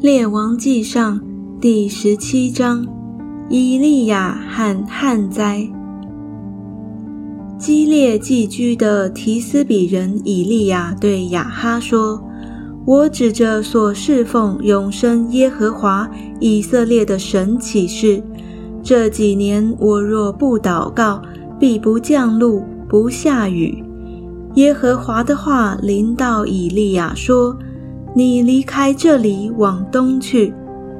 列王记上第十七章：以利亚和旱灾。基列寄居的提斯比人以利亚对亚哈说：“我指着所侍奉永生耶和华以色列的神起誓，这几年我若不祷告，必不降露，不下雨。”耶和华的话临到以利亚说：“你离开这里，往东去，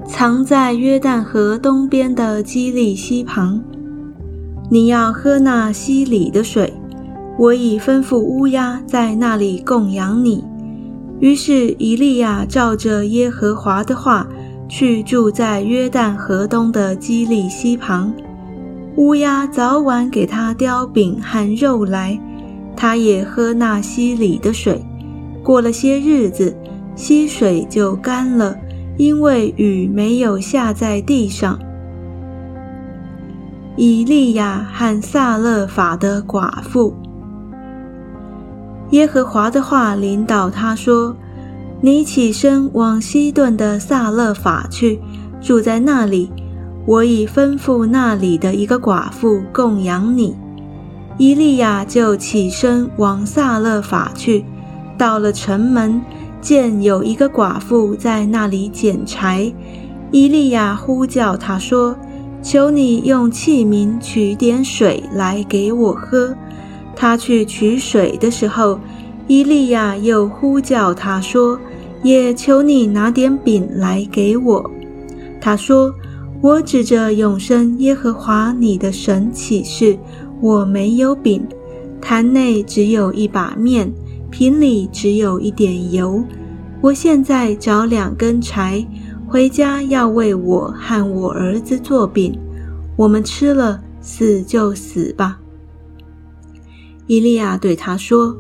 藏在约旦河东边的基利溪旁。你要喝那溪里的水。我已吩咐乌鸦在那里供养你。”于是以利亚照着耶和华的话，去住在约旦河东的基利溪旁。乌鸦早晚给他叼饼和肉来。他也喝那溪里的水，过了些日子，溪水就干了，因为雨没有下在地上。以利亚和撒勒法的寡妇，耶和华的话领导他说：“你起身往西顿的撒勒法去，住在那里。我已吩咐那里的一个寡妇供养你。”伊利亚就起身往撒勒法去，到了城门，见有一个寡妇在那里捡柴。伊利亚呼叫他说：“求你用器皿取点水来给我喝。”他去取水的时候，伊利亚又呼叫他说：“也求你拿点饼来给我。”他说：“我指着永生耶和华你的神起誓。”我没有饼，坛内只有一把面，瓶里只有一点油。我现在找两根柴，回家要为我和我儿子做饼。我们吃了，死就死吧。伊利亚对他说：“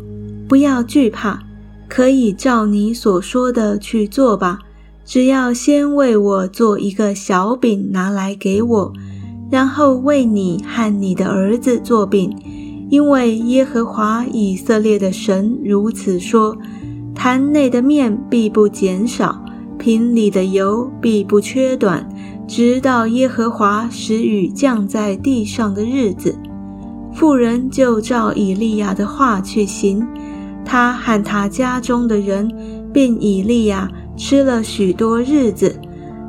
不要惧怕，可以照你所说的去做吧。只要先为我做一个小饼，拿来给我。”然后为你和你的儿子做饼，因为耶和华以色列的神如此说：坛内的面必不减少，瓶里的油必不缺短，直到耶和华使雨降在地上的日子。妇人就照以利亚的话去行，他和他家中的人，并以利亚吃了许多日子，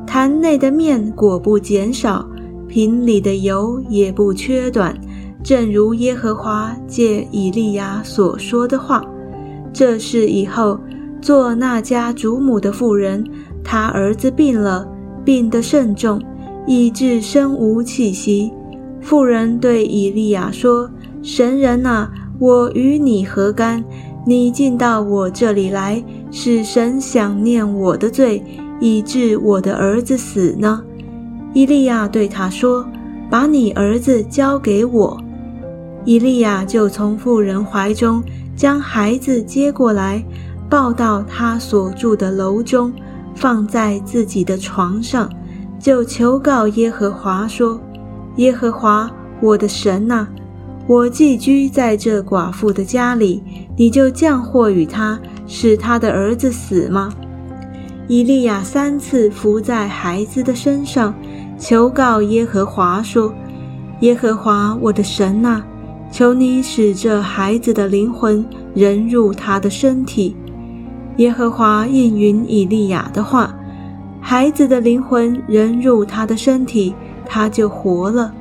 坛内的面果不减少。瓶里的油也不缺短，正如耶和华借以利亚所说的话。这事以后，做那家主母的妇人，她儿子病了，病得甚重，以致身无气息。妇人对以利亚说：“神人啊，我与你何干？你进到我这里来，使神想念我的罪，以致我的儿子死呢？”伊利亚对他说：“把你儿子交给我。”伊利亚就从妇人怀中将孩子接过来，抱到他所住的楼中，放在自己的床上，就求告耶和华说：“耶和华我的神呐，我寄居在这寡妇的家里，你就降祸与他，使他的儿子死吗？”伊利亚三次伏在孩子的身上。求告耶和华说：“耶和华我的神呐，求你使这孩子的灵魂人入他的身体。”耶和华应允以利亚的话，孩子的灵魂人入他的身体，他就活了。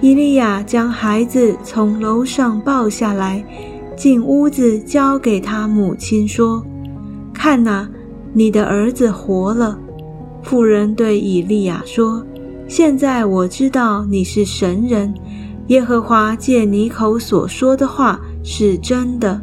以利亚将孩子从楼上抱下来，进屋子交给他母亲说：“看哪，你的儿子活了。”妇人对以利亚说。现在我知道你是神人，耶和华借你口所说的话是真的。